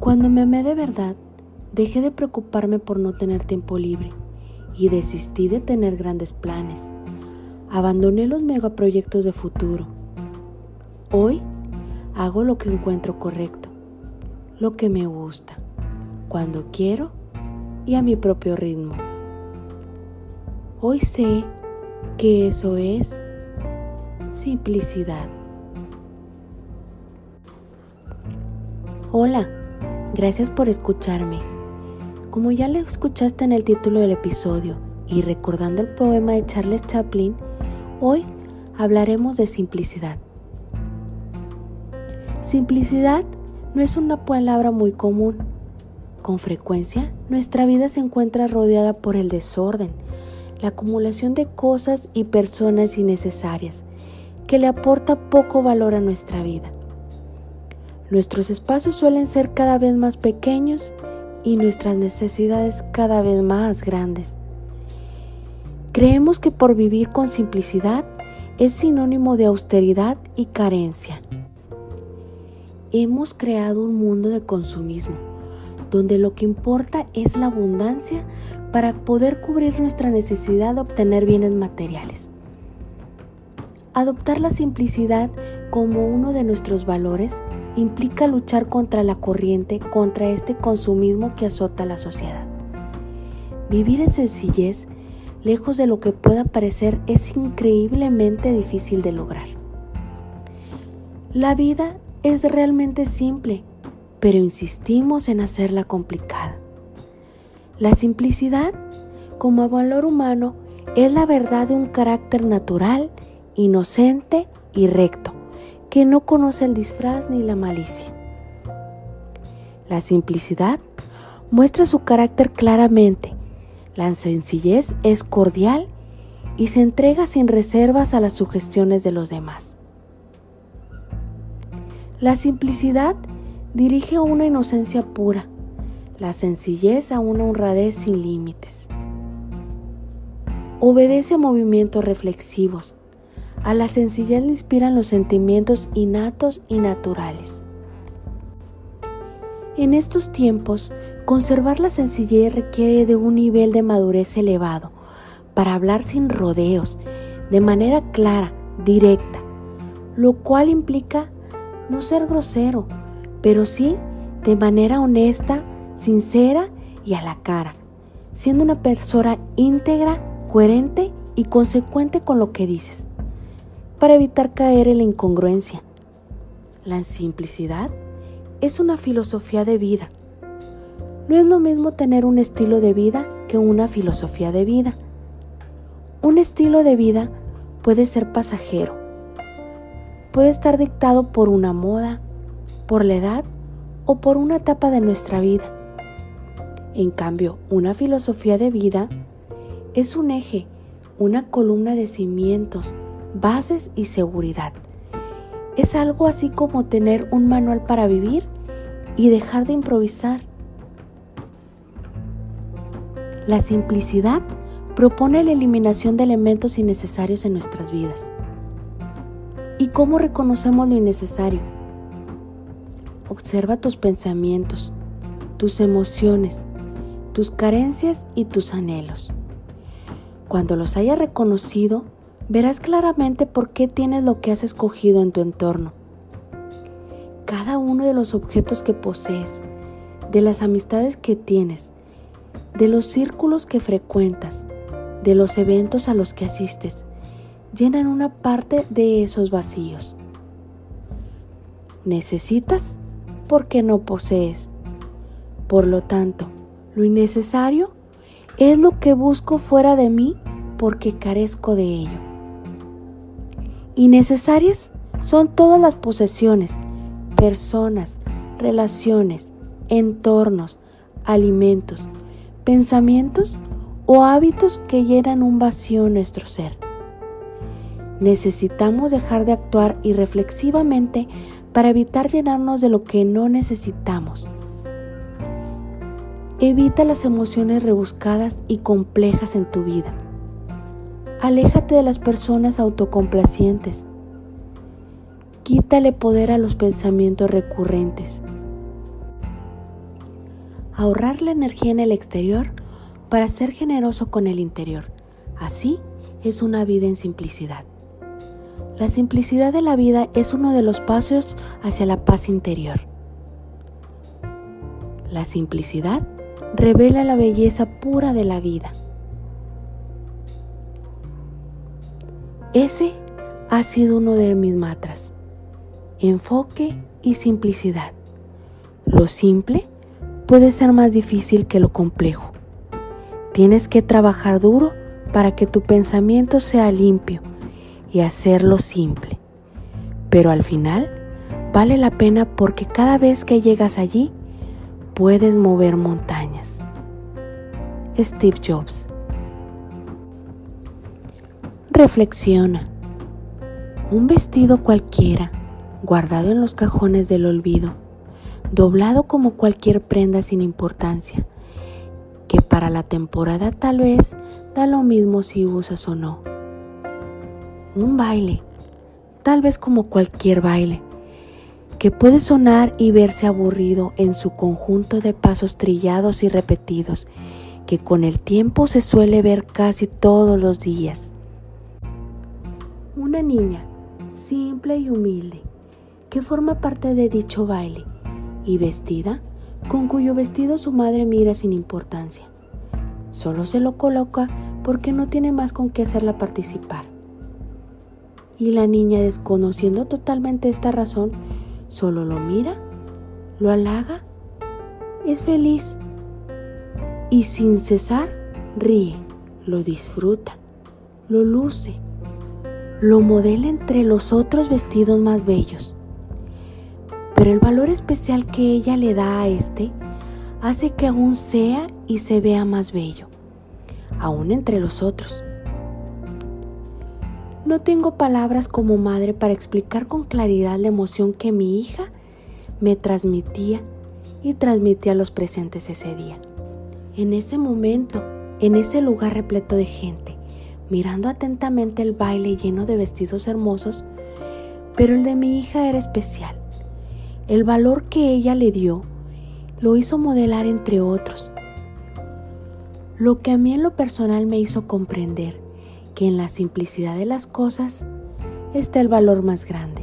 Cuando me amé de verdad, dejé de preocuparme por no tener tiempo libre y desistí de tener grandes planes. Abandoné los megaproyectos de futuro. Hoy hago lo que encuentro correcto, lo que me gusta, cuando quiero y a mi propio ritmo. Hoy sé que eso es simplicidad. Hola, gracias por escucharme. Como ya le escuchaste en el título del episodio y recordando el poema de Charles Chaplin, hoy hablaremos de simplicidad. Simplicidad no es una palabra muy común. Con frecuencia, nuestra vida se encuentra rodeada por el desorden, la acumulación de cosas y personas innecesarias que le aporta poco valor a nuestra vida. Nuestros espacios suelen ser cada vez más pequeños y nuestras necesidades cada vez más grandes. Creemos que por vivir con simplicidad es sinónimo de austeridad y carencia. Hemos creado un mundo de consumismo, donde lo que importa es la abundancia para poder cubrir nuestra necesidad de obtener bienes materiales. Adoptar la simplicidad como uno de nuestros valores implica luchar contra la corriente, contra este consumismo que azota la sociedad. Vivir en sencillez, lejos de lo que pueda parecer, es increíblemente difícil de lograr. La vida es realmente simple, pero insistimos en hacerla complicada. La simplicidad, como valor humano, es la verdad de un carácter natural, inocente y recto, que no conoce el disfraz ni la malicia. La simplicidad muestra su carácter claramente. La sencillez es cordial y se entrega sin reservas a las sugestiones de los demás. La simplicidad dirige a una inocencia pura, la sencillez a una honradez sin límites. Obedece a movimientos reflexivos. A la sencillez le inspiran los sentimientos innatos y naturales. En estos tiempos, conservar la sencillez requiere de un nivel de madurez elevado para hablar sin rodeos, de manera clara, directa, lo cual implica no ser grosero, pero sí de manera honesta, sincera y a la cara, siendo una persona íntegra, coherente y consecuente con lo que dices, para evitar caer en la incongruencia. La simplicidad es una filosofía de vida. No es lo mismo tener un estilo de vida que una filosofía de vida. Un estilo de vida puede ser pasajero, puede estar dictado por una moda, por la edad o por una etapa de nuestra vida. En cambio, una filosofía de vida es un eje, una columna de cimientos, bases y seguridad. Es algo así como tener un manual para vivir y dejar de improvisar. La simplicidad propone la eliminación de elementos innecesarios en nuestras vidas. ¿Y cómo reconocemos lo innecesario? Observa tus pensamientos, tus emociones, tus carencias y tus anhelos. Cuando los hayas reconocido, verás claramente por qué tienes lo que has escogido en tu entorno. Cada uno de los objetos que posees, de las amistades que tienes, de los círculos que frecuentas, de los eventos a los que asistes, llenan una parte de esos vacíos. Necesitas porque no posees. Por lo tanto, lo innecesario es lo que busco fuera de mí porque carezco de ello. Innecesarias son todas las posesiones, personas, relaciones, entornos, alimentos, pensamientos o hábitos que llenan un vacío en nuestro ser. Necesitamos dejar de actuar irreflexivamente para evitar llenarnos de lo que no necesitamos. Evita las emociones rebuscadas y complejas en tu vida. Aléjate de las personas autocomplacientes. Quítale poder a los pensamientos recurrentes. ahorrar la energía en el exterior para ser generoso con el interior. Así es una vida en simplicidad. La simplicidad de la vida es uno de los pasos hacia la paz interior. La simplicidad revela la belleza pura de la vida. Ese ha sido uno de mis matras. Enfoque y simplicidad. Lo simple puede ser más difícil que lo complejo. Tienes que trabajar duro para que tu pensamiento sea limpio y hacerlo simple. Pero al final vale la pena porque cada vez que llegas allí puedes mover montañas. Steve Jobs. Reflexiona. Un vestido cualquiera, guardado en los cajones del olvido, doblado como cualquier prenda sin importancia, que para la temporada tal vez da lo mismo si usas o no un baile, tal vez como cualquier baile, que puede sonar y verse aburrido en su conjunto de pasos trillados y repetidos, que con el tiempo se suele ver casi todos los días. Una niña, simple y humilde, que forma parte de dicho baile, y vestida, con cuyo vestido su madre mira sin importancia. Solo se lo coloca porque no tiene más con qué hacerla participar. Y la niña, desconociendo totalmente esta razón, solo lo mira, lo halaga, es feliz y sin cesar ríe, lo disfruta, lo luce, lo modela entre los otros vestidos más bellos. Pero el valor especial que ella le da a este hace que aún sea y se vea más bello, aún entre los otros. No tengo palabras como madre para explicar con claridad la emoción que mi hija me transmitía y transmitía a los presentes ese día. En ese momento, en ese lugar repleto de gente, mirando atentamente el baile lleno de vestidos hermosos, pero el de mi hija era especial. El valor que ella le dio lo hizo modelar entre otros. Lo que a mí en lo personal me hizo comprender que en la simplicidad de las cosas está el valor más grande.